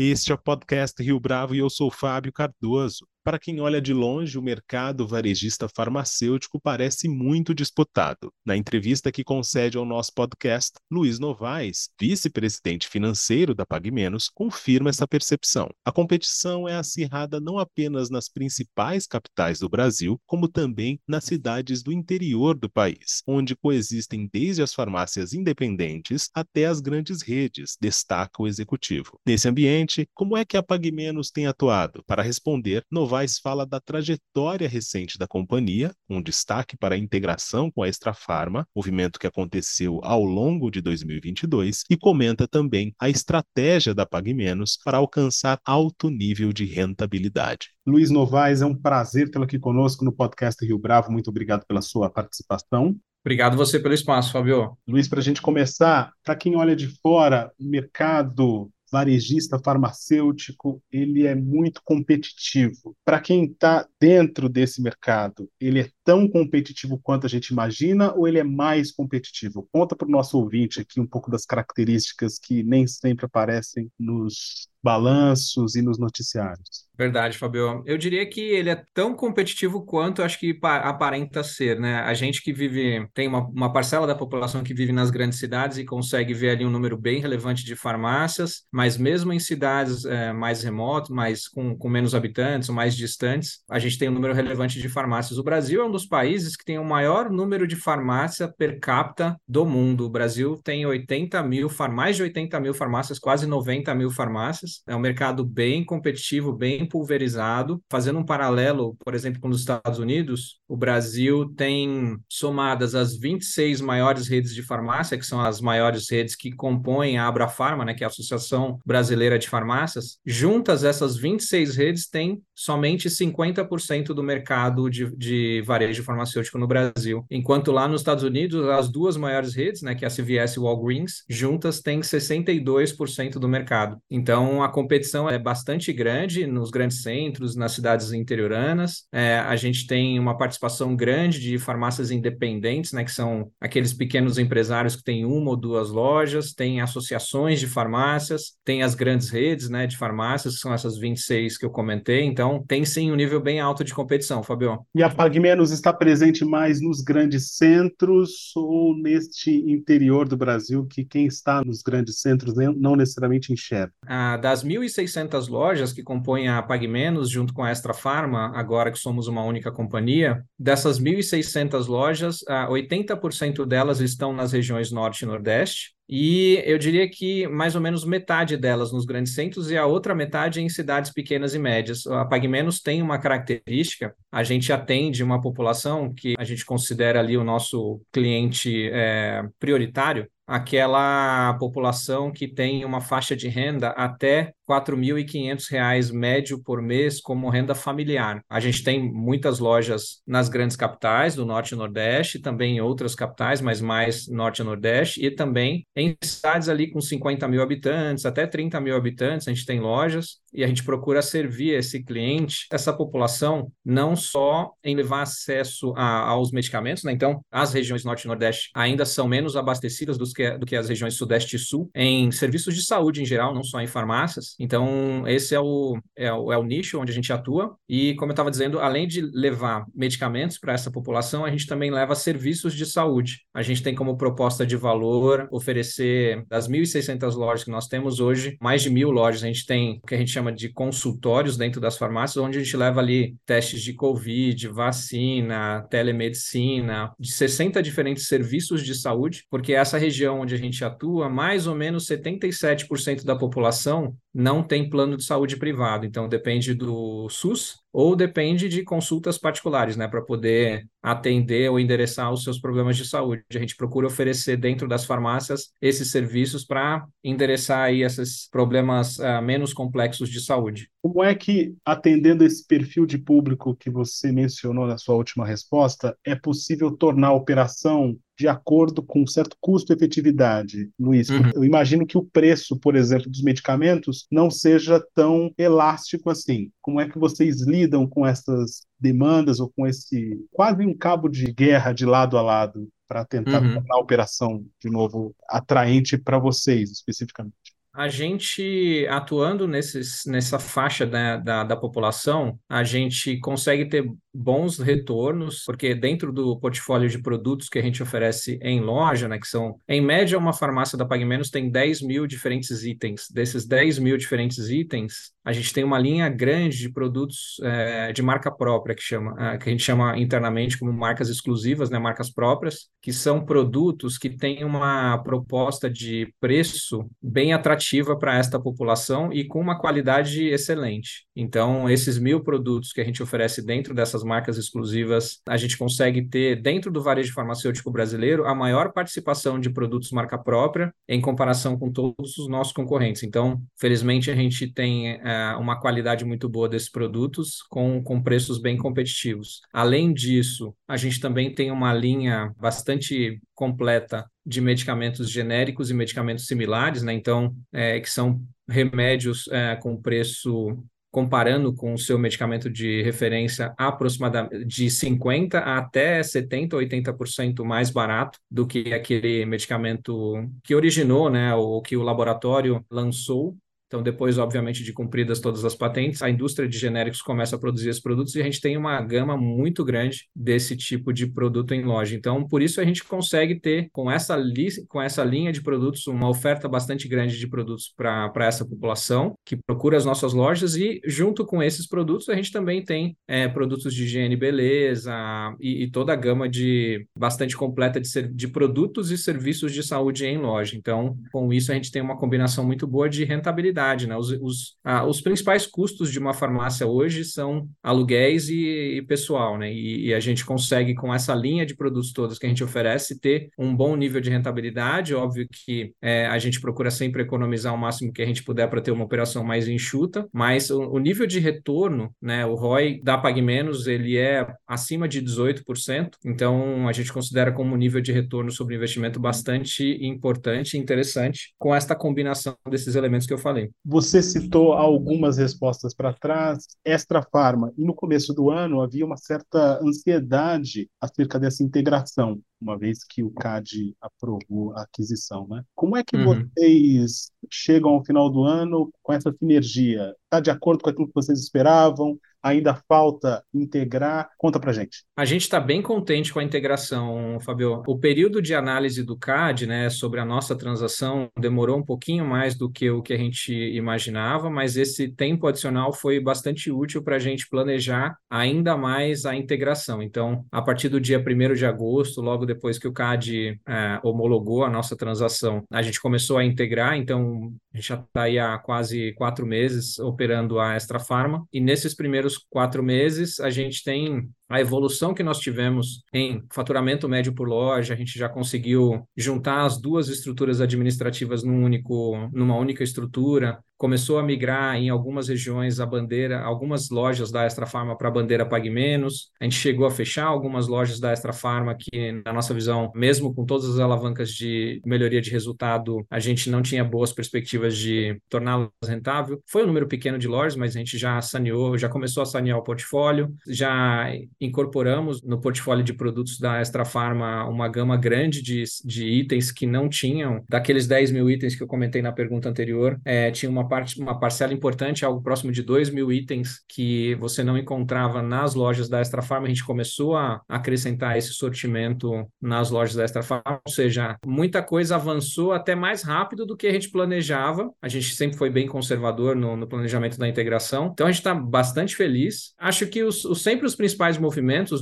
Este é o podcast Rio Bravo e eu sou Fábio Cardoso. Para quem olha de longe, o mercado varejista farmacêutico parece muito disputado. Na entrevista que concede ao nosso podcast, Luiz Novaes, vice-presidente financeiro da PagMenos, confirma essa percepção. A competição é acirrada não apenas nas principais capitais do Brasil, como também nas cidades do interior do país, onde coexistem desde as farmácias independentes até as grandes redes, destaca o executivo. Nesse ambiente, como é que a PagMenos tem atuado? Para responder, Novaes Novaes fala da trajetória recente da companhia, com destaque para a integração com a Extra Farma, movimento que aconteceu ao longo de 2022, e comenta também a estratégia da Pague Menos para alcançar alto nível de rentabilidade. Luiz Novaes, é um prazer tê-lo aqui conosco no podcast Rio Bravo. Muito obrigado pela sua participação. Obrigado você pelo espaço, Fabio. Luiz, para a gente começar, para quem olha de fora, o mercado varejista farmacêutico ele é muito competitivo. Para quem está dentro desse mercado, ele é tão competitivo quanto a gente imagina ou ele é mais competitivo? Conta para o nosso ouvinte aqui um pouco das características que nem sempre aparecem nos balanços e nos noticiários. Verdade, Fabio. Eu diria que ele é tão competitivo quanto acho que aparenta ser, né? A gente que vive, tem uma, uma parcela da população que vive nas grandes cidades e consegue ver ali um número bem relevante de farmácias, mas mesmo em cidades é, mais remotas, mais com, com menos habitantes, mais distantes, a gente tem um número relevante de farmácias. O Brasil é um dos países que tem o maior número de farmácia per capita do mundo. O Brasil tem 80 mil, mais de 80 mil farmácias, quase 90 mil farmácias. É um mercado bem competitivo, bem pulverizado. Fazendo um paralelo, por exemplo, com os Estados Unidos, o Brasil tem somadas as 26 maiores redes de farmácia, que são as maiores redes que compõem a Abrafarma, né, que é a Associação Brasileira de Farmácias. Juntas, essas 26 redes têm somente 50% do mercado de, de varejo farmacêutico no Brasil. Enquanto lá nos Estados Unidos, as duas maiores redes, né, que é a CVS e Walgreens, juntas têm 62% do mercado. Então, a competição é bastante grande nos grandes centros, nas cidades interioranas. É, a gente tem uma participação grande de farmácias independentes, né, que são aqueles pequenos empresários que têm uma ou duas lojas, tem associações de farmácias, tem as grandes redes né, de farmácias, que são essas 26 que eu comentei. Então, tem sim um nível bem alto de competição, Fabio. E a PagMenos está presente mais nos grandes centros ou neste interior do Brasil, que quem está nos grandes centros não necessariamente enxerga? Ah, das 1.600 lojas que compõem a PagMenos, junto com a Extra Farma, agora que somos uma única companhia, dessas 1.600 lojas, 80% delas estão nas regiões Norte e Nordeste, e eu diria que mais ou menos metade delas nos grandes centros e a outra metade em cidades pequenas e médias. A PagMenos tem uma característica, a gente atende uma população que a gente considera ali o nosso cliente é, prioritário, aquela população que tem uma faixa de renda até R$ 4.500 médio por mês como renda familiar. A gente tem muitas lojas nas grandes capitais do Norte e Nordeste, também em outras capitais, mas mais Norte e Nordeste, e também em cidades ali com 50 mil habitantes, até 30 mil habitantes, a gente tem lojas e a gente procura servir esse cliente, essa população, não só em levar acesso a, aos medicamentos, né? Então, as regiões Norte e Nordeste ainda são menos abastecidas do que, do que as regiões Sudeste e Sul, em serviços de saúde em geral, não só em farmácias. Então, esse é o, é o, é o nicho onde a gente atua. E, como eu estava dizendo, além de levar medicamentos para essa população, a gente também leva serviços de saúde. A gente tem como proposta de valor oferecer das 1.600 lojas que nós temos hoje, mais de mil lojas. A gente tem o que a gente chama de consultórios dentro das farmácias, onde a gente leva ali testes de Covid, vacina, telemedicina, de 60 diferentes serviços de saúde, porque essa região onde a gente atua, mais ou menos 77% da população não tem plano de saúde privado, então depende do SUS ou depende de consultas particulares, né, para poder atender ou endereçar os seus problemas de saúde. A gente procura oferecer dentro das farmácias esses serviços para endereçar aí esses problemas uh, menos complexos de saúde. Como é que, atendendo esse perfil de público que você mencionou na sua última resposta, é possível tornar a operação de acordo com um certo custo-efetividade, Luiz? Uhum. Eu imagino que o preço, por exemplo, dos medicamentos não seja tão elástico assim. Como é que vocês lidam com essas demandas ou com esse quase um cabo de guerra de lado a lado para tentar uhum. tornar a operação de novo atraente para vocês especificamente? A gente atuando nesses, nessa faixa da, da população, a gente consegue ter bons retornos, porque dentro do portfólio de produtos que a gente oferece em loja, né, que são, em média, uma farmácia da Pague Menos tem 10 mil diferentes itens. Desses 10 mil diferentes itens, a gente tem uma linha grande de produtos é, de marca própria, que, chama, é, que a gente chama internamente como marcas exclusivas, né, marcas próprias, que são produtos que têm uma proposta de preço bem atrativa para esta população e com uma qualidade excelente. Então, esses mil produtos que a gente oferece dentro dessas marcas exclusivas, a gente consegue ter, dentro do varejo farmacêutico brasileiro, a maior participação de produtos marca própria em comparação com todos os nossos concorrentes. Então, felizmente, a gente tem é, uma qualidade muito boa desses produtos com, com preços bem competitivos. Além disso, a gente também tem uma linha bastante completa de medicamentos genéricos e medicamentos similares, né? Então, é, que são remédios é, com preço comparando com o seu medicamento de referência aproximadamente de 50% até 70% 80% mais barato do que aquele medicamento que originou, né, ou que o laboratório lançou então, depois, obviamente, de cumpridas todas as patentes, a indústria de genéricos começa a produzir esses produtos e a gente tem uma gama muito grande desse tipo de produto em loja. Então, por isso a gente consegue ter, com essa, li com essa linha de produtos, uma oferta bastante grande de produtos para essa população que procura as nossas lojas e, junto com esses produtos, a gente também tem é, produtos de higiene beleza e, e, toda a gama de bastante completa de, de produtos e serviços de saúde em loja. Então, com isso, a gente tem uma combinação muito boa de rentabilidade né? Os, os, ah, os principais custos de uma farmácia hoje são aluguéis e, e pessoal, né? E, e, a gente consegue, com essa linha de produtos todos que a gente oferece, ter um bom nível de rentabilidade. Óbvio que é, a gente procura sempre economizar o máximo que a gente puder para ter uma operação mais enxuta, mas o, o, nível de retorno, né? O ROI da Pague Menos, ele é acima de 18%, então a gente considera como um nível de retorno sobre investimento bastante importante e interessante com esta combinação desses elementos que eu falei. Você citou algumas respostas para trás, Extra Farma, e no começo do ano havia uma certa ansiedade acerca dessa integração, uma vez que o CAD aprovou a aquisição, né? Como é que uhum. vocês chegam ao final do ano com essa sinergia? Está de acordo com aquilo que vocês esperavam? Ainda falta integrar? Conta para gente. A gente está bem contente com a integração, Fabio. O período de análise do CAD, né, sobre a nossa transação, demorou um pouquinho mais do que o que a gente imaginava, mas esse tempo adicional foi bastante útil para a gente planejar ainda mais a integração. Então, a partir do dia 1 de agosto, logo depois que o CAD é, homologou a nossa transação, a gente começou a integrar, então a gente já está aí há quase quatro meses operando a Extra Pharma, e nesses primeiros quatro meses a gente tem a evolução que nós tivemos em faturamento médio por loja, a gente já conseguiu juntar as duas estruturas administrativas num único, numa única estrutura, começou a migrar em algumas regiões a bandeira, algumas lojas da Extra Farma para a bandeira Pague Menos. A gente chegou a fechar algumas lojas da Extra Farma que, na nossa visão, mesmo com todas as alavancas de melhoria de resultado, a gente não tinha boas perspectivas de torná-las rentável. Foi um número pequeno de lojas, mas a gente já saneou, já começou a sanear o portfólio, já incorporamos no portfólio de produtos da Extra Farma uma gama grande de, de itens que não tinham, daqueles 10 mil itens que eu comentei na pergunta anterior, é, tinha uma, parte, uma parcela importante, algo próximo de 2 mil itens que você não encontrava nas lojas da Extra Farma. A gente começou a acrescentar esse sortimento nas lojas da Extra Farma, ou seja, muita coisa avançou até mais rápido do que a gente planejava. A gente sempre foi bem conservador no, no planejamento da integração, então a gente está bastante feliz. Acho que os, os sempre os principais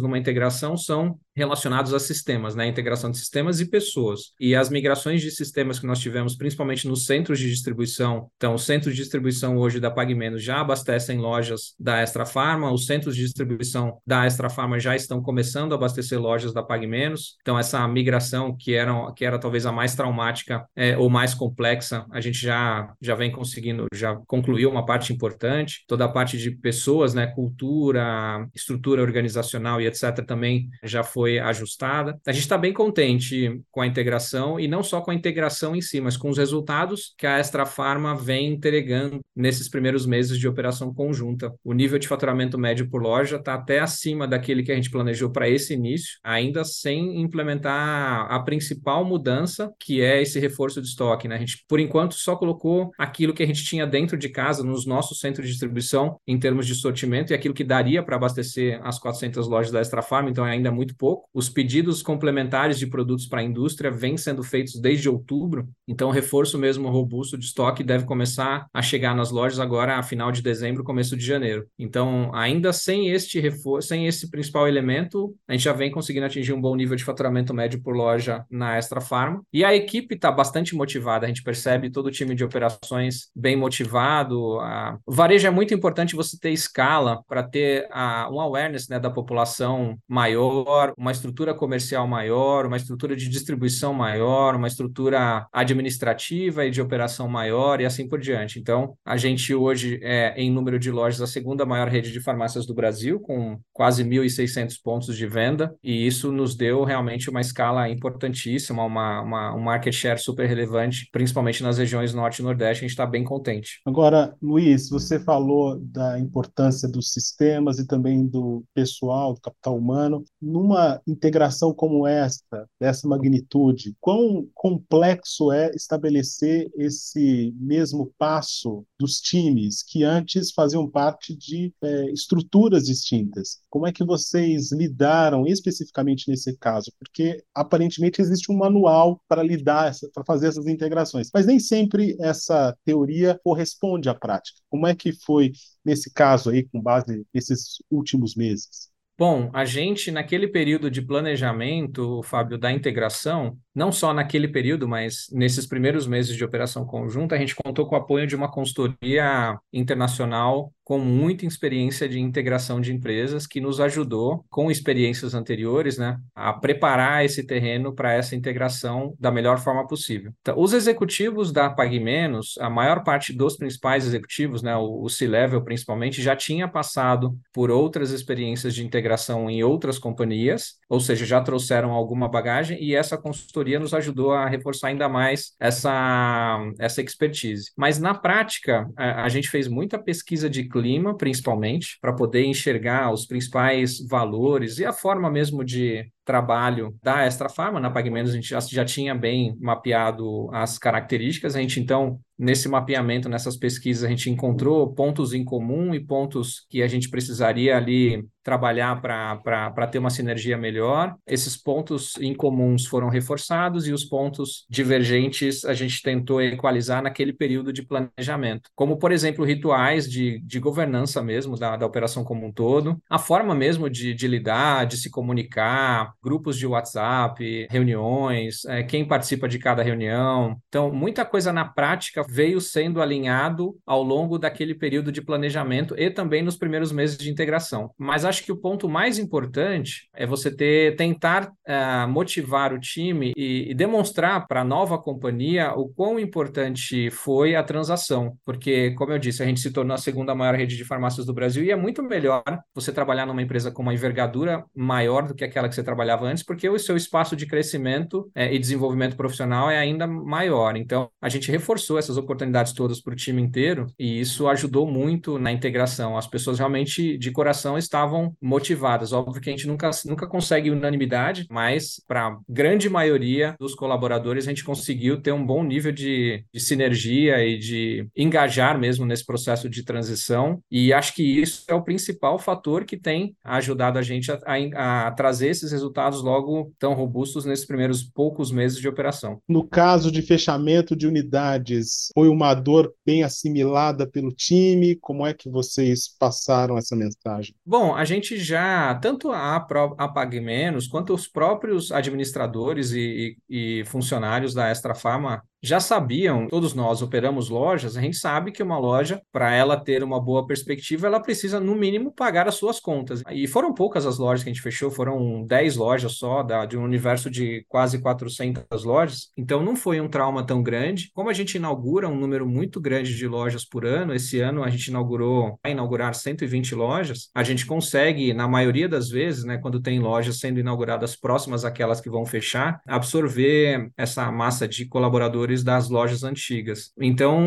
numa integração são relacionados a sistemas, né? Integração de sistemas e pessoas. E as migrações de sistemas que nós tivemos, principalmente nos centros de distribuição. Então, os centros de distribuição hoje da PagMenos já abastecem lojas da Extra Farma, os centros de distribuição da Extra Farma já estão começando a abastecer lojas da PagMenos. Então, essa migração que era, que era talvez a mais traumática é, ou mais complexa, a gente já, já vem conseguindo, já concluiu uma parte importante. Toda a parte de pessoas, né? Cultura, estrutura organizacional organizacional e etc. também já foi ajustada. A gente está bem contente com a integração e não só com a integração em si, mas com os resultados que a Extra Farma vem entregando nesses primeiros meses de operação conjunta. O nível de faturamento médio por loja está até acima daquele que a gente planejou para esse início, ainda sem implementar a principal mudança, que é esse reforço de estoque. Né? A gente, por enquanto, só colocou aquilo que a gente tinha dentro de casa, nos nossos centros de distribuição, em termos de sortimento, e aquilo que daria para abastecer as 400 lojas da Extra Farm, então é ainda muito pouco. Os pedidos complementares de produtos para a indústria vêm sendo feitos desde outubro, então o reforço mesmo robusto de estoque deve começar a chegar nas lojas agora a final de dezembro, começo de janeiro. Então, ainda sem este reforço, sem esse principal elemento, a gente já vem conseguindo atingir um bom nível de faturamento médio por loja na Extra Farm. E a equipe está bastante motivada, a gente percebe todo o time de operações bem motivado. A... O varejo é muito importante você ter escala para ter a, um awareness né, da população maior, uma estrutura comercial maior, uma estrutura de distribuição maior, uma estrutura administrativa e de operação maior e assim por diante. Então, a gente hoje é, em número de lojas, a segunda maior rede de farmácias do Brasil, com quase 1.600 pontos de venda, e isso nos deu realmente uma escala importantíssima, uma, uma, um market share super relevante, principalmente nas regiões Norte e Nordeste, a gente está bem contente. Agora, Luiz, você falou da importância dos sistemas e também do pessoal, do capital humano. Numa integração como esta, dessa magnitude, quão complexo é estabelecer esse mesmo passo dos times que antes faziam parte de é, estruturas distintas? Como é que vocês lidaram especificamente nesse caso? Porque aparentemente existe um manual para lidar, para fazer essas integrações, mas nem sempre essa teoria corresponde à prática. Como é que foi nesse caso aí, com base nesses últimos meses? Bom, a gente, naquele período de planejamento, Fábio, da integração, não só naquele período, mas nesses primeiros meses de operação conjunta, a gente contou com o apoio de uma consultoria internacional com muita experiência de integração de empresas, que nos ajudou, com experiências anteriores, né, a preparar esse terreno para essa integração da melhor forma possível. Então, os executivos da PagMenos, a maior parte dos principais executivos, né, o, o C-Level principalmente, já tinha passado por outras experiências de integração em outras companhias, ou seja, já trouxeram alguma bagagem e essa consultoria nos ajudou a reforçar ainda mais essa, essa expertise. Mas na prática, a, a gente fez muita pesquisa de clima, principalmente, para poder enxergar os principais valores e a forma mesmo de trabalho da Extra Farma, na PagMenos a gente já, já tinha bem mapeado as características, a gente então nesse mapeamento, nessas pesquisas, a gente encontrou pontos em comum e pontos que a gente precisaria ali trabalhar para ter uma sinergia melhor. Esses pontos em comuns foram reforçados e os pontos divergentes a gente tentou equalizar naquele período de planejamento, como, por exemplo, rituais de, de governança mesmo da, da operação como um todo, a forma mesmo de, de lidar, de se comunicar, grupos de WhatsApp, reuniões, é, quem participa de cada reunião. Então, muita coisa na prática veio sendo alinhado ao longo daquele período de planejamento e também nos primeiros meses de integração. Mas acho que o ponto mais importante é você ter tentar uh, motivar o time e, e demonstrar para a nova companhia o quão importante foi a transação, porque, como eu disse, a gente se tornou a segunda maior rede de farmácias do Brasil e é muito melhor você trabalhar numa empresa com uma envergadura maior do que aquela que você trabalhava trabalhava antes, porque o seu espaço de crescimento é, e desenvolvimento profissional é ainda maior. Então, a gente reforçou essas oportunidades todas para o time inteiro e isso ajudou muito na integração. As pessoas realmente, de coração, estavam motivadas. Óbvio que a gente nunca, nunca consegue unanimidade, mas para a grande maioria dos colaboradores, a gente conseguiu ter um bom nível de, de sinergia e de engajar mesmo nesse processo de transição. E acho que isso é o principal fator que tem ajudado a gente a, a, a trazer esses resultados resultados logo tão robustos nesses primeiros poucos meses de operação. No caso de fechamento de unidades, foi uma dor bem assimilada pelo time? Como é que vocês passaram essa mensagem? Bom, a gente já, tanto a, a Pague Menos, quanto os próprios administradores e, e, e funcionários da Extra Farma já sabiam, todos nós operamos lojas, a gente sabe que uma loja, para ela ter uma boa perspectiva, ela precisa, no mínimo, pagar as suas contas. E foram poucas as lojas que a gente fechou, foram 10 lojas só, da, de um universo de quase 400 lojas. Então, não foi um trauma tão grande. Como a gente inaugura um número muito grande de lojas por ano, esse ano a gente inaugurou, vai inaugurar 120 lojas, a gente consegue, na maioria das vezes, né, quando tem lojas sendo inauguradas próximas àquelas que vão fechar, absorver essa massa de colaboradores das lojas antigas. Então,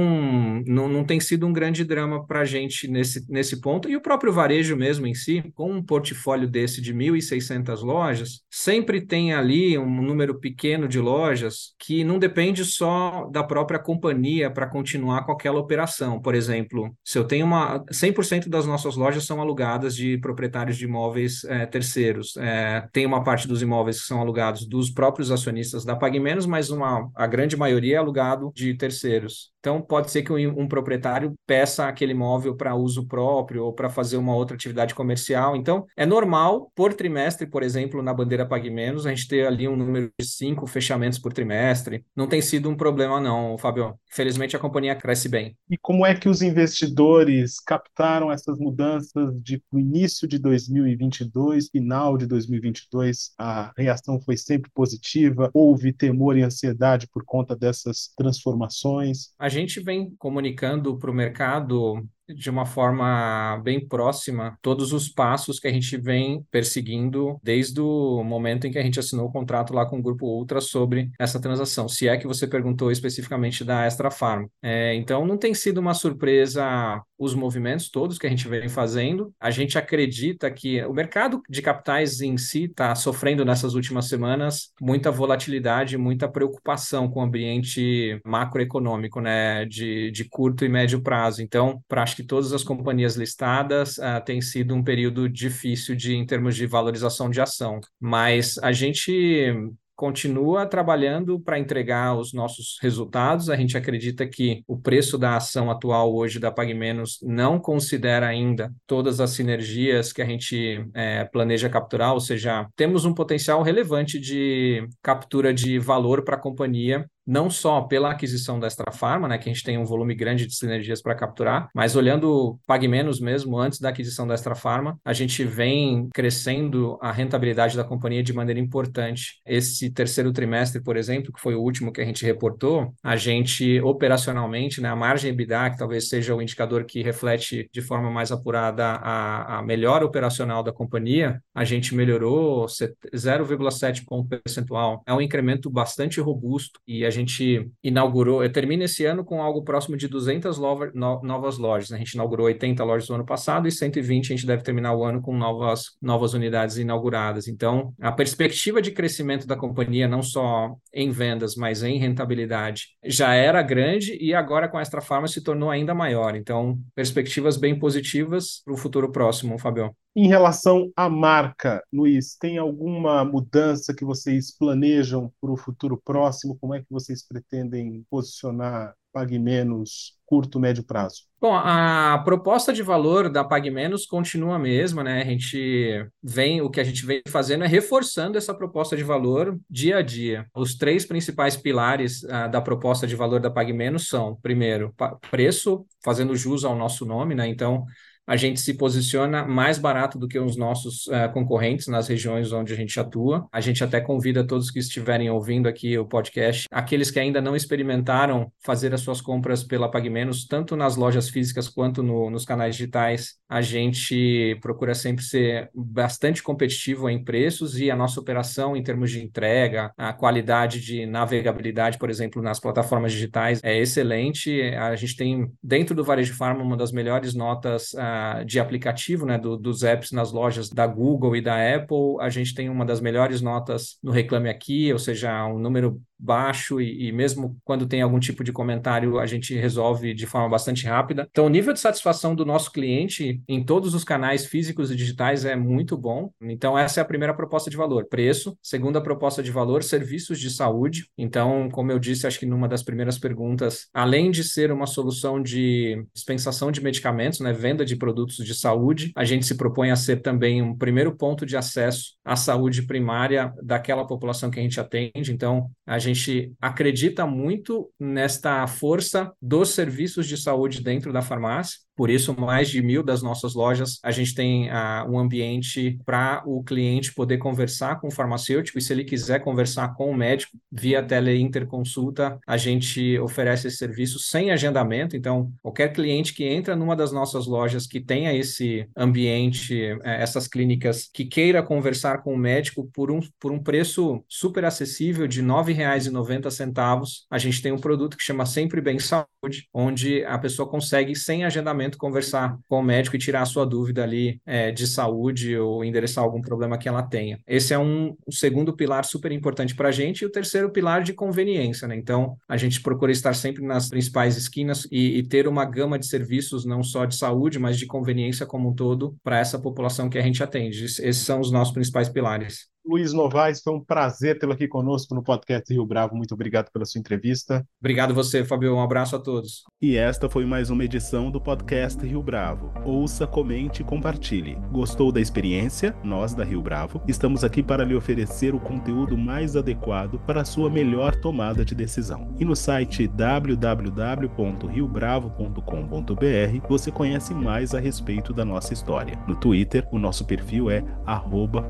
não, não tem sido um grande drama para a gente nesse, nesse ponto. E o próprio varejo mesmo em si, com um portfólio desse de 1.600 lojas, sempre tem ali um número pequeno de lojas que não depende só da própria companhia para continuar com aquela operação. Por exemplo, se eu tenho uma. 100% das nossas lojas são alugadas de proprietários de imóveis é, terceiros. É, tem uma parte dos imóveis que são alugados dos próprios acionistas da Pague Menos, mas uma, a grande maioria é alugado de terceiros. Então, pode ser que um, um proprietário peça aquele imóvel para uso próprio ou para fazer uma outra atividade comercial. Então, é normal, por trimestre, por exemplo, na bandeira Pague Menos, a gente ter ali um número de cinco fechamentos por trimestre. Não tem sido um problema, não, Fábio. Felizmente, a companhia cresce bem. E como é que os investidores captaram essas mudanças de início de 2022, final de 2022? A reação foi sempre positiva? Houve temor e ansiedade por conta dessas transformações? A gente vem comunicando para o mercado de uma forma bem próxima todos os passos que a gente vem perseguindo desde o momento em que a gente assinou o contrato lá com o Grupo Ultra sobre essa transação, se é que você perguntou especificamente da Extra Farm. É, então, não tem sido uma surpresa os movimentos todos que a gente vem fazendo. A gente acredita que o mercado de capitais em si está sofrendo nessas últimas semanas muita volatilidade, muita preocupação com o ambiente macroeconômico, né, de, de curto e médio prazo. Então, para acho que todas as companhias listadas uh, sido um período difícil de em termos de valorização de ação, mas a gente continua trabalhando para entregar os nossos resultados. A gente acredita que o preço da ação atual hoje da PagMenos não considera ainda todas as sinergias que a gente é, planeja capturar, ou seja, temos um potencial relevante de captura de valor para a companhia não só pela aquisição da Extra Farma, né, que a gente tem um volume grande de sinergias para capturar, mas olhando Pague Menos mesmo, antes da aquisição da Extra Farma, a gente vem crescendo a rentabilidade da companhia de maneira importante. Esse terceiro trimestre, por exemplo, que foi o último que a gente reportou, a gente operacionalmente, né, a margem EBITDA, que talvez seja o indicador que reflete de forma mais apurada a, a melhor operacional da companhia, a gente melhorou 0,7 ponto percentual. É um incremento bastante robusto e a gente gente inaugurou, eu termino esse ano com algo próximo de 200 loja, no, novas lojas. A gente inaugurou 80 lojas no ano passado e 120 a gente deve terminar o ano com novas, novas unidades inauguradas. Então, a perspectiva de crescimento da companhia, não só em vendas, mas em rentabilidade, já era grande e agora com a Extra Farma se tornou ainda maior. Então, perspectivas bem positivas para o futuro próximo, Fabião. Em relação à marca, Luiz, tem alguma mudança que vocês planejam para o futuro próximo? Como é que vocês pretendem posicionar Pague Menos curto, médio prazo? Bom, a proposta de valor da Pague Menos continua a mesma, né? A gente vem, o que a gente vem fazendo é reforçando essa proposta de valor dia a dia. Os três principais pilares uh, da proposta de valor da Pague Menos são, primeiro, preço, fazendo jus ao nosso nome, né? Então, a gente se posiciona mais barato do que os nossos uh, concorrentes nas regiões onde a gente atua. A gente até convida todos que estiverem ouvindo aqui o podcast, aqueles que ainda não experimentaram fazer as suas compras pela PagMenos, tanto nas lojas físicas quanto no, nos canais digitais. A gente procura sempre ser bastante competitivo em preços e a nossa operação em termos de entrega, a qualidade de navegabilidade, por exemplo, nas plataformas digitais é excelente. A gente tem dentro do Varejo Farma uma das melhores notas uh, de aplicativo, né, do, dos apps nas lojas da Google e da Apple, a gente tem uma das melhores notas no Reclame Aqui, ou seja, um número baixo e, e, mesmo quando tem algum tipo de comentário, a gente resolve de forma bastante rápida. Então, o nível de satisfação do nosso cliente em todos os canais físicos e digitais é muito bom. Então, essa é a primeira proposta de valor, preço. Segunda proposta de valor, serviços de saúde. Então, como eu disse, acho que numa das primeiras perguntas, além de ser uma solução de dispensação de medicamentos, né, venda de produtos produtos de saúde. A gente se propõe a ser também um primeiro ponto de acesso à saúde primária daquela população que a gente atende. Então, a gente acredita muito nesta força dos serviços de saúde dentro da farmácia. Por isso, mais de mil das nossas lojas, a gente tem uh, um ambiente para o cliente poder conversar com o farmacêutico e se ele quiser conversar com o médico via teleinterconsulta, a gente oferece esse serviço sem agendamento. Então, qualquer cliente que entra numa das nossas lojas que tenha esse ambiente, uh, essas clínicas, que queira conversar com o médico por um, por um preço super acessível de R$ 9,90, a gente tem um produto que chama Sempre Bem Saúde, onde a pessoa consegue, sem agendamento, conversar com o médico e tirar a sua dúvida ali é, de saúde ou endereçar algum problema que ela tenha. Esse é um, um segundo pilar super importante para a gente e o terceiro pilar de conveniência, né? Então, a gente procura estar sempre nas principais esquinas e, e ter uma gama de serviços, não só de saúde, mas de conveniência como um todo para essa população que a gente atende. Esses são os nossos principais pilares. Luiz Novaes, foi um prazer tê-lo aqui conosco no podcast Rio Bravo. Muito obrigado pela sua entrevista. Obrigado você, Fabio. Um abraço a todos. E esta foi mais uma edição do podcast Rio Bravo. Ouça, comente e compartilhe. Gostou da experiência? Nós da Rio Bravo estamos aqui para lhe oferecer o conteúdo mais adequado para a sua melhor tomada de decisão. E no site www.riobravo.com.br você conhece mais a respeito da nossa história. No Twitter, o nosso perfil é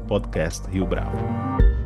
@podcastRioBravo. Bravo.